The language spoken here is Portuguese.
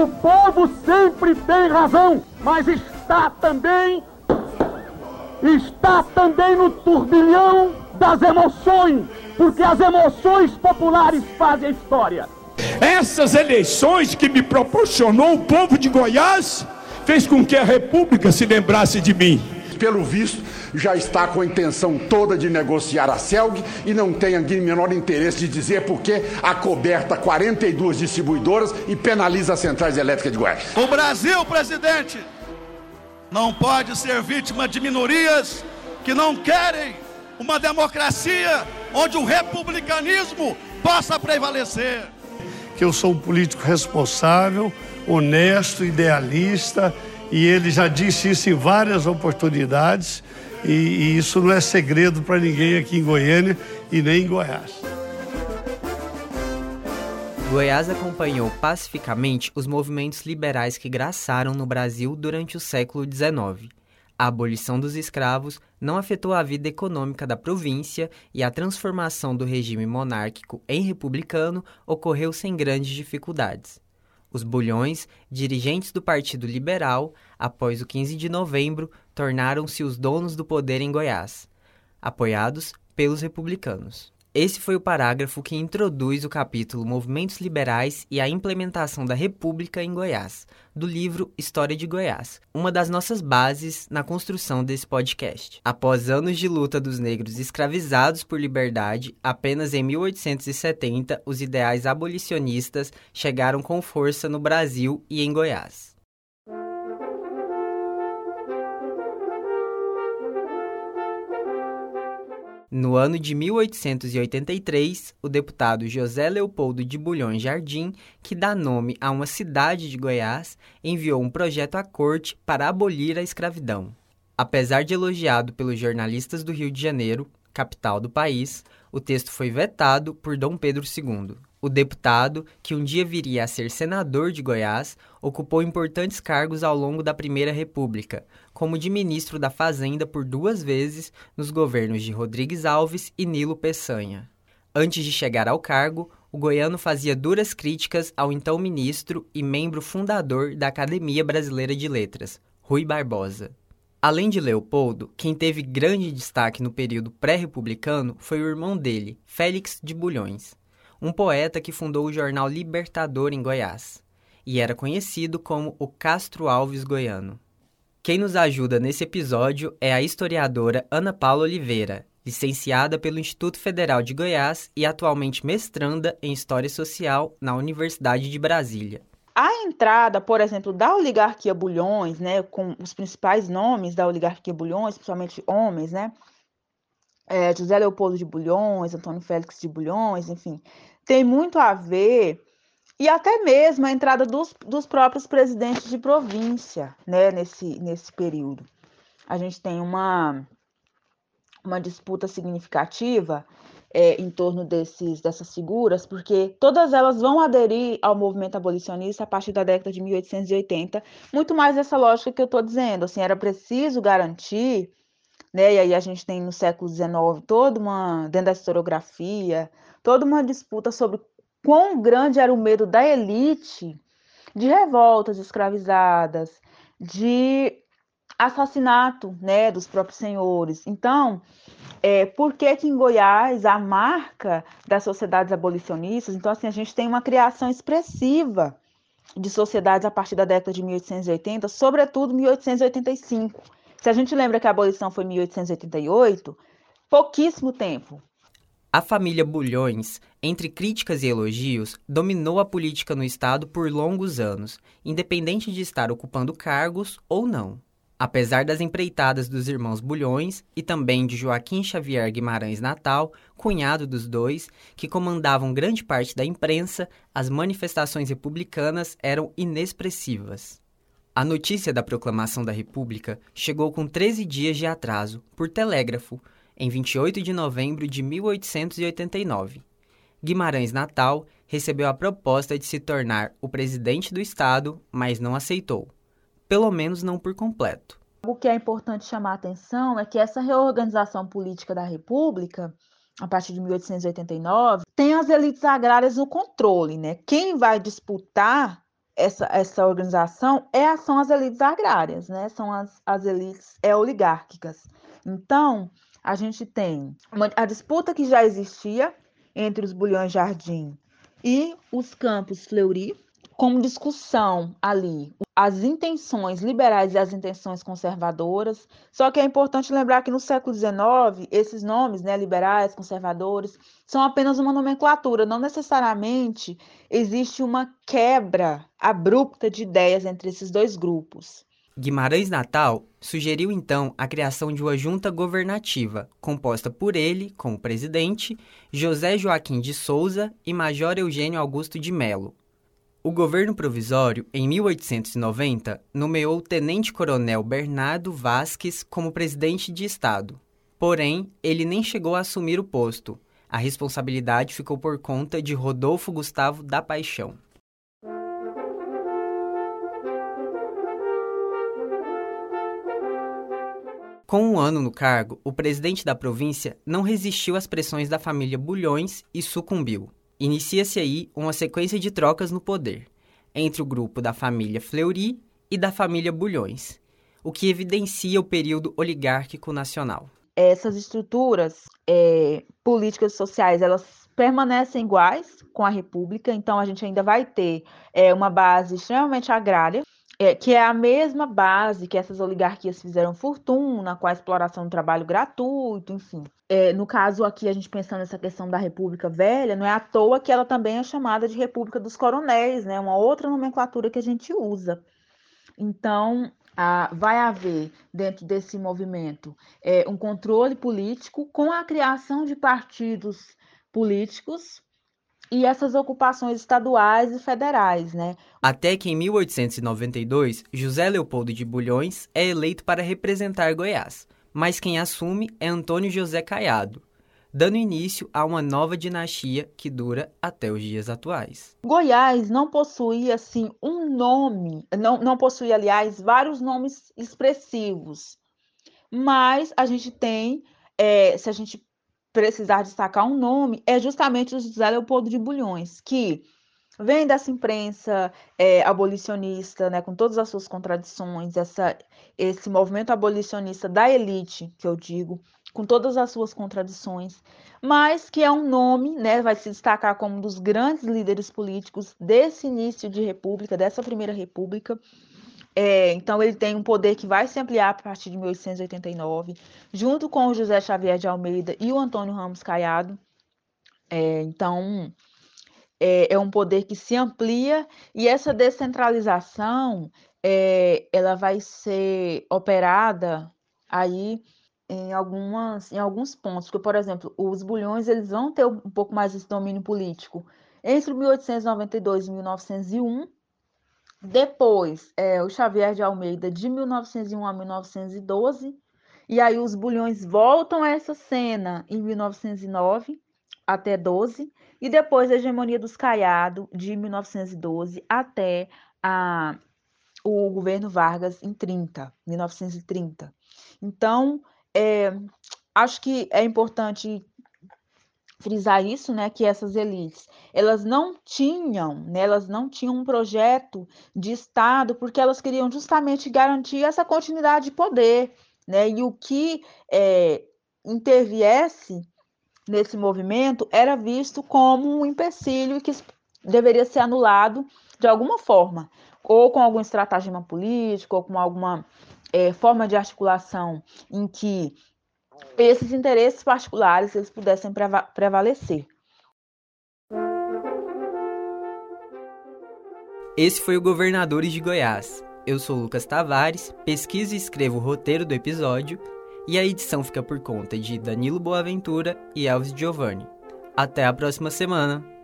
O povo sempre tem razão, mas está também está também no turbilhão das emoções, porque as emoções populares fazem a história. Essas eleições que me proporcionou o povo de Goiás fez com que a República se lembrasse de mim. Pelo visto, já está com a intenção toda de negociar a CELG e não tem aqui menor interesse de dizer por que acoberta 42 distribuidoras e penaliza as centrais elétricas de Goiás. O Brasil, presidente, não pode ser vítima de minorias que não querem uma democracia onde o republicanismo possa prevalecer. Que eu sou um político responsável, honesto, idealista, e ele já disse isso em várias oportunidades, e, e isso não é segredo para ninguém aqui em Goiânia e nem em Goiás. Goiás acompanhou pacificamente os movimentos liberais que graçaram no Brasil durante o século XIX. A abolição dos escravos não afetou a vida econômica da província e a transformação do regime monárquico em republicano ocorreu sem grandes dificuldades. Os bulhões, dirigentes do Partido Liberal, após o 15 de novembro, tornaram-se os donos do poder em Goiás, apoiados pelos republicanos. Esse foi o parágrafo que introduz o capítulo Movimentos Liberais e a Implementação da República em Goiás, do livro História de Goiás, uma das nossas bases na construção desse podcast. Após anos de luta dos negros escravizados por liberdade, apenas em 1870 os ideais abolicionistas chegaram com força no Brasil e em Goiás. No ano de 1883, o deputado José Leopoldo de Bulhões Jardim, que dá nome a uma cidade de Goiás, enviou um projeto à corte para abolir a escravidão. Apesar de elogiado pelos jornalistas do Rio de Janeiro, capital do país, o texto foi vetado por Dom Pedro II. O deputado, que um dia viria a ser senador de Goiás, ocupou importantes cargos ao longo da Primeira República, como de ministro da Fazenda por duas vezes nos governos de Rodrigues Alves e Nilo Peçanha. Antes de chegar ao cargo, o goiano fazia duras críticas ao então ministro e membro fundador da Academia Brasileira de Letras, Rui Barbosa. Além de Leopoldo, quem teve grande destaque no período pré-republicano foi o irmão dele, Félix de Bulhões um poeta que fundou o jornal Libertador em Goiás e era conhecido como o Castro Alves Goiano. Quem nos ajuda nesse episódio é a historiadora Ana Paula Oliveira, licenciada pelo Instituto Federal de Goiás e atualmente mestranda em História Social na Universidade de Brasília. A entrada, por exemplo, da oligarquia Bulhões, né, com os principais nomes da oligarquia Bulhões, principalmente homens, né, é, José Leopoldo de Bulhões, Antônio Félix de Bulhões, enfim, tem muito a ver, e até mesmo a entrada dos, dos próprios presidentes de província, né, nesse, nesse período. A gente tem uma, uma disputa significativa é, em torno desses, dessas figuras, porque todas elas vão aderir ao movimento abolicionista a partir da década de 1880, muito mais essa lógica que eu estou dizendo, assim, era preciso garantir, né, e aí a gente tem no século XIX toda uma, dentro da historiografia, toda uma disputa sobre quão grande era o medo da elite de revoltas escravizadas, de assassinato né, dos próprios senhores. Então, é, por que, que em Goiás a marca das sociedades abolicionistas? Então, assim, a gente tem uma criação expressiva de sociedades a partir da década de 1880, sobretudo 1885. Se a gente lembra que a abolição foi em 1888, pouquíssimo tempo a família Bulhões, entre críticas e elogios, dominou a política no estado por longos anos, independente de estar ocupando cargos ou não. Apesar das empreitadas dos irmãos Bulhões e também de Joaquim Xavier Guimarães Natal, cunhado dos dois, que comandavam grande parte da imprensa, as manifestações republicanas eram inexpressivas. A notícia da proclamação da República chegou com 13 dias de atraso, por telégrafo, em 28 de novembro de 1889. Guimarães Natal recebeu a proposta de se tornar o presidente do Estado, mas não aceitou, pelo menos não por completo. O que é importante chamar a atenção é que essa reorganização política da República, a partir de 1889, tem as elites agrárias no controle, né? Quem vai disputar essa, essa organização é, são as elites agrárias, né? São as, as elites é, oligárquicas. Então, a gente tem uma, a disputa que já existia entre os Bulhões Jardim e os campos Fleury, como discussão ali as intenções liberais e as intenções conservadoras. Só que é importante lembrar que no século XIX, esses nomes, né, liberais, conservadores, são apenas uma nomenclatura, não necessariamente existe uma quebra abrupta de ideias entre esses dois grupos. Guimarães Natal sugeriu então a criação de uma junta governativa, composta por ele, como presidente, José Joaquim de Souza e Major Eugênio Augusto de Melo. O governo provisório, em 1890, nomeou o tenente-coronel Bernardo Vasques como presidente de Estado. Porém, ele nem chegou a assumir o posto. A responsabilidade ficou por conta de Rodolfo Gustavo da Paixão. Com um ano no cargo, o presidente da província não resistiu às pressões da família Bulhões e sucumbiu. Inicia-se aí uma sequência de trocas no poder, entre o grupo da família Fleury e da família Bulhões, o que evidencia o período oligárquico nacional. Essas estruturas é, políticas sociais, elas permanecem iguais com a República, então a gente ainda vai ter é, uma base extremamente agrária, é, que é a mesma base que essas oligarquias fizeram fortuna, com a exploração do trabalho gratuito, enfim. É, no caso aqui, a gente pensando nessa questão da República Velha, não é à toa que ela também é chamada de República dos Coronéis, né? Uma outra nomenclatura que a gente usa. Então, vai haver, dentro desse movimento, é, um controle político com a criação de partidos políticos e essas ocupações estaduais e federais, né? Até que em 1892, José Leopoldo de Bulhões é eleito para representar Goiás, mas quem assume é Antônio José Caiado, dando início a uma nova dinastia que dura até os dias atuais. Goiás não possuía assim um nome, não, não possuía, aliás, vários nomes expressivos, mas a gente tem, é, se a gente precisar destacar um nome, é justamente o José Leopoldo de Bulhões, que vem dessa imprensa é, abolicionista, né, com todas as suas contradições, essa, esse movimento abolicionista da elite, que eu digo, com todas as suas contradições, mas que é um nome, né, vai se destacar como um dos grandes líderes políticos desse início de república, dessa primeira república, é, então, ele tem um poder que vai se ampliar a partir de 1889, junto com o José Xavier de Almeida e o Antônio Ramos Caiado. É, então, é, é, um poder que se amplia e essa descentralização é, ela vai ser operada aí em, algumas, em alguns pontos. Porque, por exemplo, os bulhões eles vão ter um pouco mais esse domínio político entre 1892 e 1901 depois, é, o Xavier de Almeida, de 1901 a 1912. E aí os bulhões voltam a essa cena em 1909 até 12. E depois a hegemonia dos Caiado, de 1912 até a, o governo Vargas em 30, 1930. Então, é, acho que é importante frisar isso, né, que essas elites, elas não tinham, né, elas não tinham um projeto de Estado, porque elas queriam justamente garantir essa continuidade de poder, né, e o que é, interviesse nesse movimento era visto como um empecilho que deveria ser anulado de alguma forma, ou com algum estratagema político, ou com alguma é, forma de articulação em que esses interesses particulares eles pudessem prevalecer. Esse foi o Governadores de Goiás. Eu sou Lucas Tavares, pesquiso e escrevo o roteiro do episódio e a edição fica por conta de Danilo Boaventura e Elvis Giovanni. Até a próxima semana!